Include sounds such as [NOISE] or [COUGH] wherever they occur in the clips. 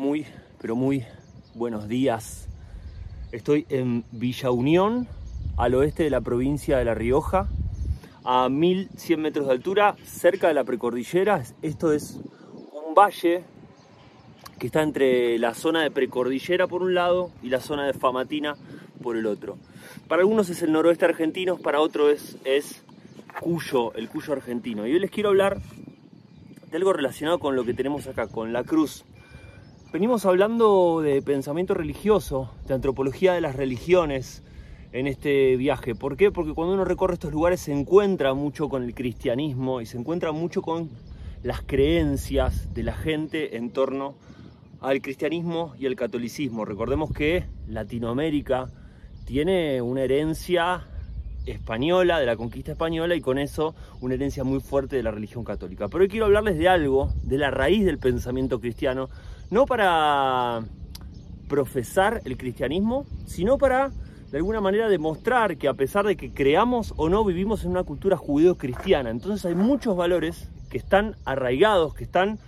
Muy, pero muy buenos días. Estoy en Villa Unión, al oeste de la provincia de La Rioja, a 1100 metros de altura, cerca de la precordillera. Esto es un valle que está entre la zona de precordillera por un lado y la zona de Famatina por el otro. Para algunos es el noroeste argentino, para otros es, es Cuyo, el Cuyo argentino. Y hoy les quiero hablar de algo relacionado con lo que tenemos acá, con la cruz. Venimos hablando de pensamiento religioso, de antropología de las religiones en este viaje. ¿Por qué? Porque cuando uno recorre estos lugares se encuentra mucho con el cristianismo y se encuentra mucho con las creencias de la gente en torno al cristianismo y al catolicismo. Recordemos que Latinoamérica tiene una herencia española, de la conquista española, y con eso una herencia muy fuerte de la religión católica. Pero hoy quiero hablarles de algo, de la raíz del pensamiento cristiano, no para profesar el cristianismo, sino para de alguna manera demostrar que a pesar de que creamos o no, vivimos en una cultura judeo-cristiana. Entonces hay muchos valores que están arraigados, que están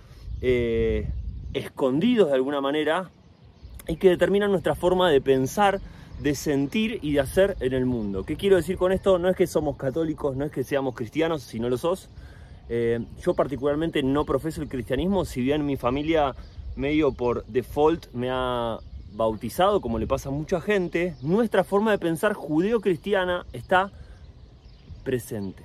eh, escondidos de alguna manera y que determinan nuestra forma de pensar, de sentir y de hacer en el mundo. ¿Qué quiero decir con esto? No es que somos católicos, no es que seamos cristianos, si no lo sos. Eh, yo particularmente no profeso el cristianismo, si bien mi familia medio por default me ha bautizado, como le pasa a mucha gente, nuestra forma de pensar judeo-cristiana está presente.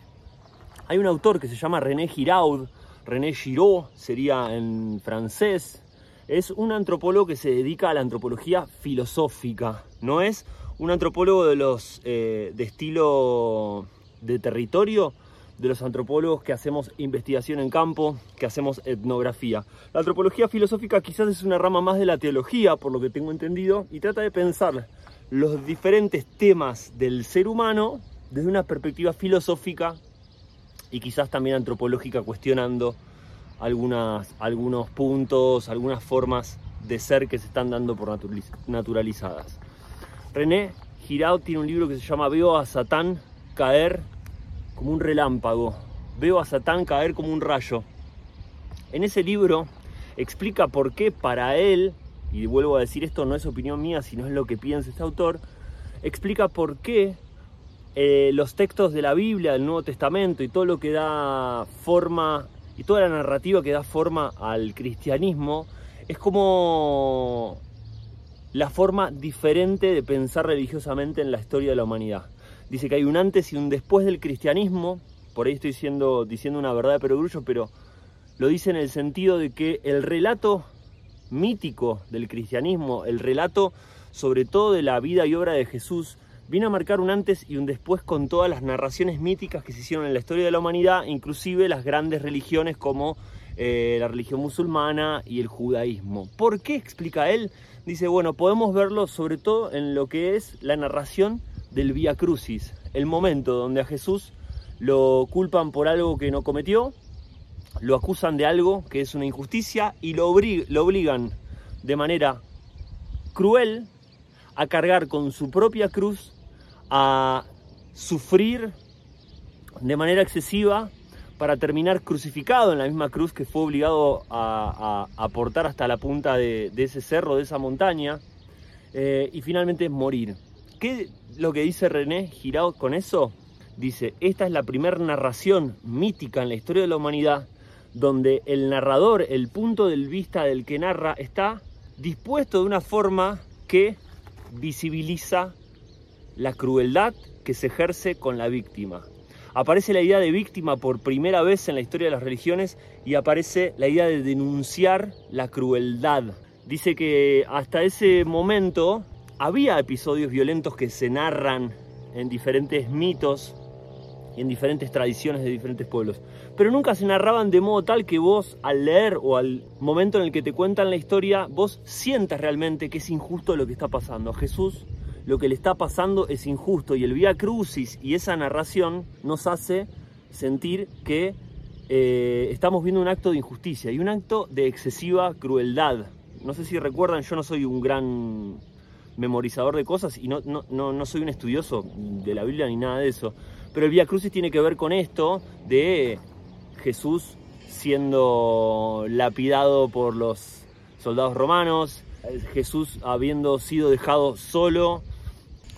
Hay un autor que se llama René Giraud, René Giraud sería en francés, es un antropólogo que se dedica a la antropología filosófica, no es un antropólogo de los eh, de estilo de territorio, de los antropólogos que hacemos investigación en campo, que hacemos etnografía. La antropología filosófica quizás es una rama más de la teología, por lo que tengo entendido, y trata de pensar los diferentes temas del ser humano desde una perspectiva filosófica y quizás también antropológica, cuestionando algunas, algunos puntos, algunas formas de ser que se están dando por naturalizadas. René Giraud tiene un libro que se llama Veo a Satán caer como un relámpago, veo a Satán caer como un rayo. En ese libro explica por qué para él, y vuelvo a decir esto no es opinión mía, sino es lo que piensa este autor, explica por qué eh, los textos de la Biblia, del Nuevo Testamento y todo lo que da forma y toda la narrativa que da forma al cristianismo es como la forma diferente de pensar religiosamente en la historia de la humanidad dice que hay un antes y un después del cristianismo, por ahí estoy diciendo, una verdad de perogrullo, pero lo dice en el sentido de que el relato mítico del cristianismo, el relato sobre todo de la vida y obra de Jesús, viene a marcar un antes y un después con todas las narraciones míticas que se hicieron en la historia de la humanidad, inclusive las grandes religiones como eh, la religión musulmana y el judaísmo. ¿Por qué explica él? Dice, bueno, podemos verlo sobre todo en lo que es la narración del Via Crucis, el momento donde a Jesús lo culpan por algo que no cometió, lo acusan de algo que es una injusticia y lo, lo obligan de manera cruel a cargar con su propia cruz, a sufrir de manera excesiva para terminar crucificado en la misma cruz que fue obligado a, a, portar hasta la punta de, ese cerro, de esa montaña, eh, y finalmente morir. ¿Qué lo que dice René Giraud con eso? Dice, esta es la primera narración mítica en la historia de la humanidad donde el narrador, el punto de vista del que narra, está dispuesto de una forma que visibiliza la crueldad que se ejerce con la víctima. Aparece la idea de víctima por primera vez en la historia de las religiones y aparece la idea de denunciar la crueldad. Dice que hasta ese momento había episodios violentos que se narran en diferentes mitos y en diferentes tradiciones de diferentes pueblos, pero nunca se narraban de modo tal que vos al leer o al momento en el que te cuentan la historia, vos sientas realmente que es injusto lo que está pasando. Jesús lo que le está pasando es injusto y el Vía Crucis y esa narración nos hace sentir que eh, estamos viendo un acto de injusticia y un acto de excesiva crueldad. No sé si recuerdan, yo no soy un gran memorizador de cosas y no, no, no, soy un estudioso de la Biblia ni nada de eso. Pero el Vía Crucis tiene que ver con esto de Jesús siendo lapidado por los soldados romanos, Jesús habiendo sido dejado solo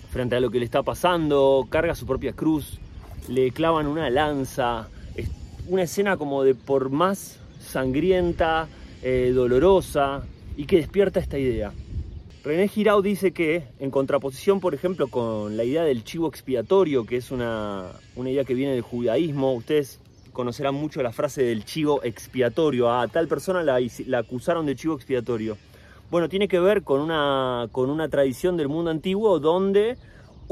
frente a lo que le está pasando, carga su propia cruz, le clavan una lanza, es una escena como de por más sangrienta, eh, dolorosa y que despierta esta idea. René Giraud dice que, en contraposición, por ejemplo, con la idea del chivo expiatorio, que es una, una idea que viene del judaísmo, ustedes conocerán mucho la frase del chivo expiatorio. A tal persona la, la acusaron de chivo expiatorio. Bueno, tiene que ver con una, con una tradición del mundo antiguo donde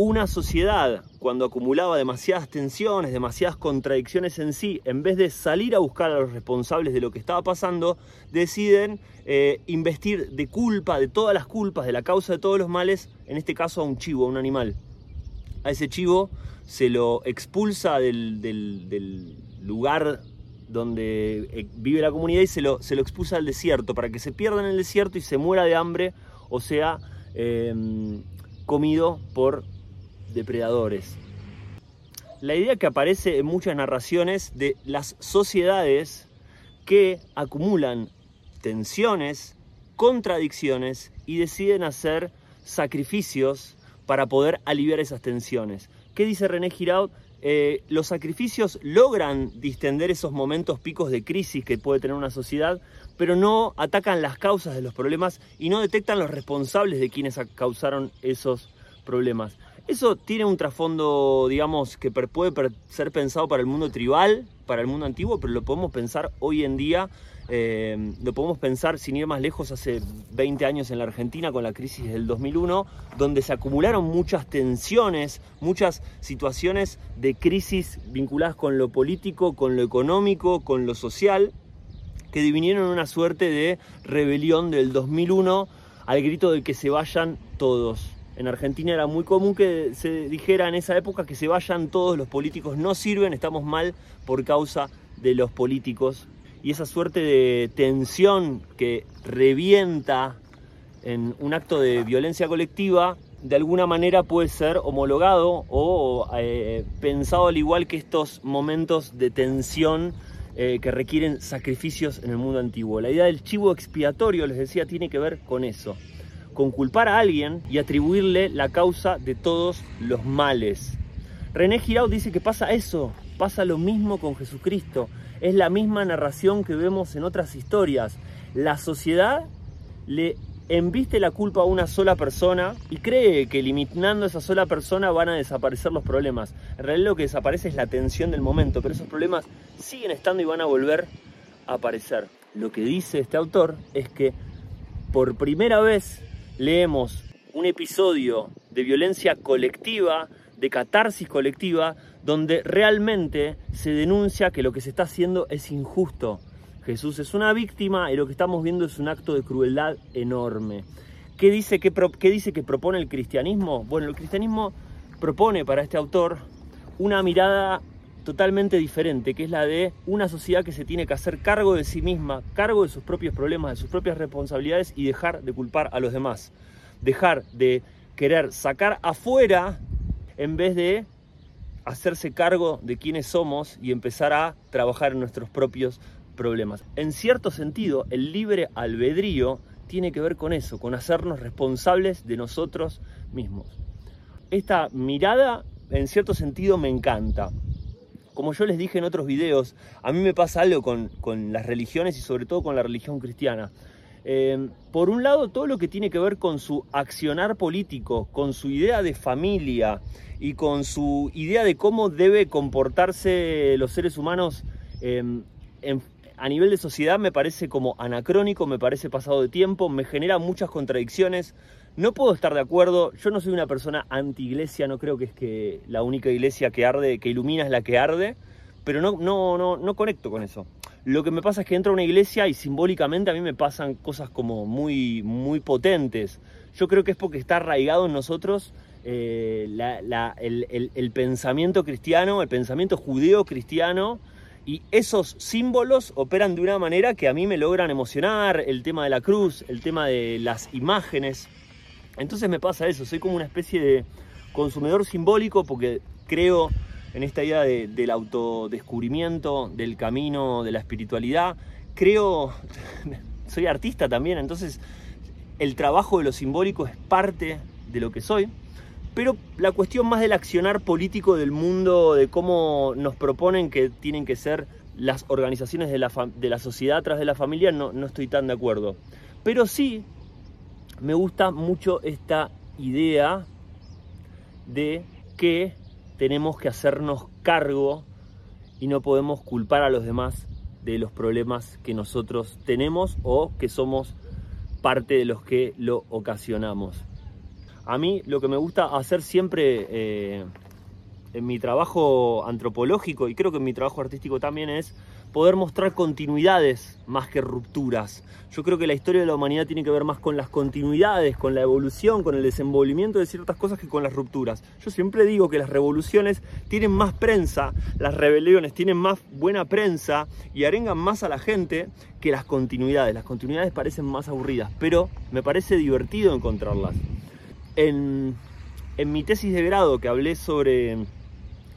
una sociedad, cuando acumulaba demasiadas tensiones, demasiadas contradicciones en sí, en vez de salir a buscar a los responsables de lo que estaba pasando, deciden eh, investir de culpa, de todas las culpas, de la causa de todos los males, en este caso a un chivo, a un animal. A ese chivo se lo expulsa del, lugar donde eh, vive la comunidad y se lo, se lo expulsa al desierto para que se pierda en el desierto y se muera de hambre o sea em, comido por depredadores. La idea que aparece en muchas narraciones de las sociedades que acumulan tensiones, contradicciones y deciden hacer sacrificios para poder aliviar esas tensiones. ¿Qué dice René Giraud? Eh, los sacrificios logran distender esos momentos picos de crisis que puede tener una sociedad, pero no atacan las causas de los problemas y no detectan los responsables de quienes causaron esos problemas. Eso tiene un trasfondo, digamos, que puede ser pensado para el mundo tribal, para el mundo antiguo, pero lo podemos pensar hoy en día eh, lo podemos pensar sin ir más lejos hace 20 años en la Argentina con la crisis del 2001, donde se acumularon muchas tensiones, muchas situaciones de crisis vinculadas con lo político, con lo económico, con lo social, que divinieron una suerte de rebelión del 2001 al grito de que se vayan todos. En Argentina era muy común que se dijera en esa época que se vayan todos los políticos, no sirven, estamos mal por causa de los políticos. Y esa suerte de tensión que revienta en un acto de violencia colectiva, de alguna manera puede ser homologado o eh, pensado al igual que estos momentos de tensión eh, que requieren sacrificios en el mundo antiguo. La idea del chivo expiatorio, les decía, tiene que ver con eso, con culpar a alguien y atribuirle la causa de todos los males. René Giraud dice que pasa eso, pasa lo mismo con Jesucristo. Es la misma narración que vemos en otras historias. La sociedad le embiste la culpa a una sola persona y cree que eliminando a esa sola persona van a desaparecer los problemas. En realidad lo que desaparece es la tensión del momento, pero esos problemas siguen estando y van a volver a aparecer. Lo que dice este autor es que por primera vez leemos un episodio de violencia colectiva, de catarsis colectiva, donde realmente se denuncia que lo que se está haciendo es injusto. Jesús es una víctima y lo que estamos viendo es un acto de crueldad enorme. ¿Qué dice, qué, dice que propone el cristianismo? Bueno, el cristianismo propone para este autor una mirada totalmente diferente, que es la de una sociedad que se tiene que hacer cargo de sí misma, cargo de sus propios problemas, de sus propias responsabilidades y dejar de culpar a los demás. Dejar de querer sacar afuera en vez de hacerse cargo de quiénes somos y empezar a trabajar en nuestros propios problemas. En cierto sentido, el libre albedrío tiene que ver con eso, con hacernos responsables de nosotros mismos. Esta mirada, en cierto sentido, me encanta. Como yo les dije en otros videos, a mí me pasa algo con, con las religiones y sobre todo con la religión cristiana. Eh, por un lado, todo lo que tiene que ver con su accionar político, con su idea de familia y con su idea de cómo debe comportarse los seres humanos eh, a nivel de sociedad me parece como anacrónico, me parece pasado de tiempo, me genera muchas contradicciones. No puedo estar de acuerdo, yo no soy una persona anti-iglesia, no creo que es que la única iglesia que arde, que ilumina es la que arde, pero no, no, no, no conecto con eso. Lo que me pasa es que entro a una iglesia y simbólicamente a mí me pasan cosas como muy, muy potentes. Yo creo que es porque está arraigado en nosotros eh, el, pensamiento cristiano, el pensamiento judeo cristiano, y esos símbolos operan de una manera que a mí me logran emocionar, el tema de la cruz, el tema de las imágenes. Entonces me pasa eso, soy como una especie de consumidor simbólico porque creo en esta idea del autodescubrimiento, del camino, de la espiritualidad. Creo [LAUGHS] soy artista también, entonces el trabajo de lo simbólico es parte de lo que soy. Pero la cuestión más del accionar político del mundo, de cómo nos proponen que tienen que ser las organizaciones de la, de la sociedad tras de la familia, no, no estoy tan de acuerdo. Pero sí me gusta mucho esta idea de que tenemos que hacernos cargo y no podemos culpar a los demás de los problemas que nosotros tenemos o que somos parte de los que lo ocasionamos. A mí lo que me gusta hacer siempre eh, en mi trabajo antropológico y creo que en mi trabajo artístico también es poder mostrar continuidades más que rupturas. Yo creo que la historia de la humanidad tiene que ver más con las continuidades, con la evolución, con el desenvolvimiento de ciertas cosas que con las rupturas. Yo siempre digo que las revoluciones tienen más prensa, las rebeliones tienen más buena prensa y arengan más a la gente que las continuidades. Las continuidades parecen más aburridas, pero me parece divertido encontrarlas. En, en mi tesis de grado que hablé sobre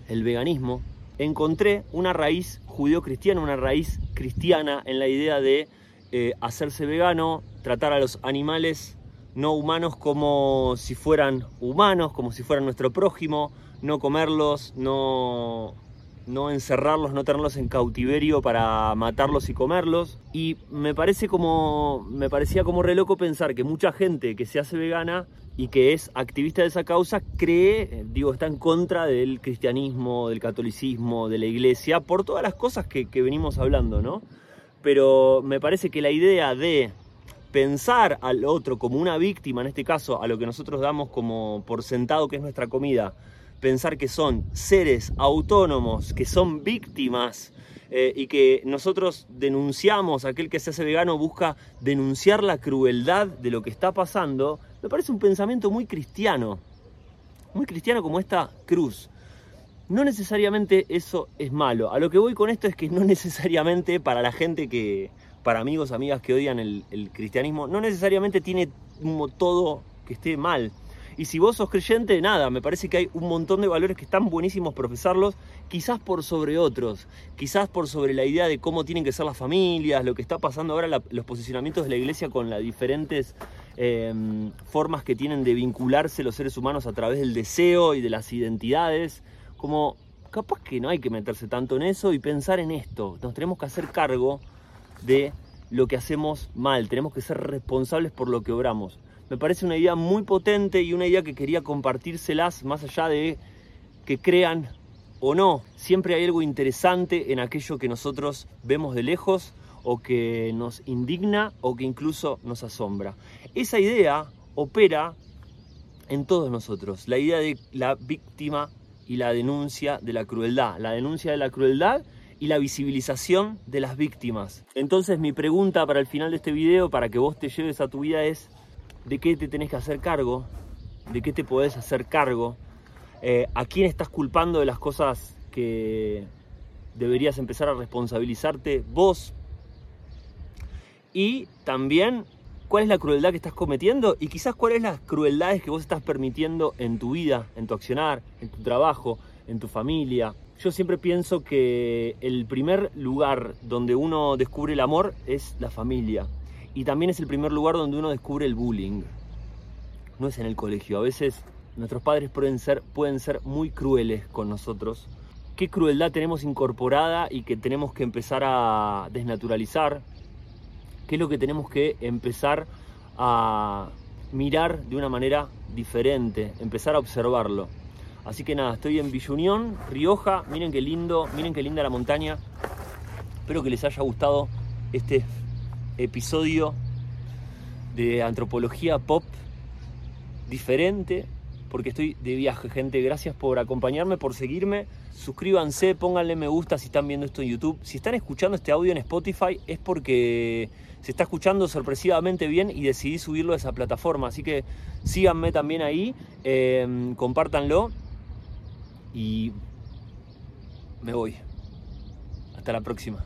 el veganismo, encontré una raíz judío-cristiana, una raíz cristiana en la idea de eh, hacerse vegano, tratar a los animales no humanos como si fueran humanos, como si fueran nuestro prójimo, no comerlos, no, no encerrarlos, no tenerlos en cautiverio para matarlos y comerlos. Y me parece como. me parecía como re loco pensar que mucha gente que se hace vegana y que es activista de esa causa cree, eh, digo, está en contra del cristianismo, del catolicismo, de la iglesia, por todas las cosas que, venimos hablando, ¿no? Pero me parece que la idea de pensar al otro como una víctima, en este caso a lo que nosotros damos como por sentado que es nuestra comida, pensar que son seres autónomos, que son víctimas eh, y que nosotros denunciamos, aquel que se hace vegano busca denunciar la crueldad de lo que está pasando, me parece un pensamiento muy cristiano, muy cristiano como esta cruz. No necesariamente eso es malo. A lo que voy con esto es que no [LAUGHS] necesariamente para la gente que, para amigos, amigas que odian el, cristianismo, no necesariamente tiene todo que esté mal. Y si vos sos creyente, nada, me parece que hay un montón de valores que están buenísimos profesarlos, quizás por sobre otros, quizás por sobre la idea de cómo tienen que ser las familias, lo que está pasando ahora, los posicionamientos de la iglesia con las diferentes em, formas que tienen de vincularse los seres humanos a través del deseo y de las identidades, como capaz que no hay que meterse tanto en eso y pensar en esto, nos tenemos que hacer cargo de lo que hacemos mal, tenemos que ser responsables por lo que obramos me parece una idea muy potente y una idea que quería compartírselas más allá de que crean o no. Siempre hay algo interesante en aquello que nosotros vemos de lejos o que nos indigna o que incluso nos asombra. Esa idea opera en todos nosotros, la idea de la víctima y la denuncia de la crueldad, la denuncia de la crueldad y la visibilización de las víctimas. Entonces mi pregunta para el final de este video, para que vos te lleves a tu vida es, de qué te tenés que hacer cargo, de qué te podés hacer cargo, eh, a quién estás culpando de las cosas que deberías empezar a responsabilizarte vos y también cuál es la crueldad que estás cometiendo y quizás cuáles las crueldades que vos estás permitiendo en tu vida, en tu accionar, en tu trabajo, en tu familia. Yo siempre pienso que el primer lugar donde uno descubre el amor es la familia y también es el primer lugar donde uno descubre el bullying. No es en el colegio. A veces nuestros padres pueden ser, pueden ser muy crueles con nosotros. ¿Qué crueldad tenemos incorporada y que tenemos que empezar a desnaturalizar? ¿Qué es lo que tenemos que empezar a mirar de una manera diferente? Empezar a observarlo. Así que nada, estoy en Villunión, Rioja. Miren qué lindo, miren qué linda la montaña. Espero que les haya gustado este episodio de antropología pop diferente, porque estoy de viaje, gente. Gracias por acompañarme, por seguirme. Suscríbanse, pónganle me gusta si están viendo esto en YouTube. Si están escuchando este audio en Spotify es porque se está escuchando sorpresivamente bien y decidí subirlo a esa plataforma. Así que síganme también ahí, eh, compártanlo y me voy. Hasta la próxima.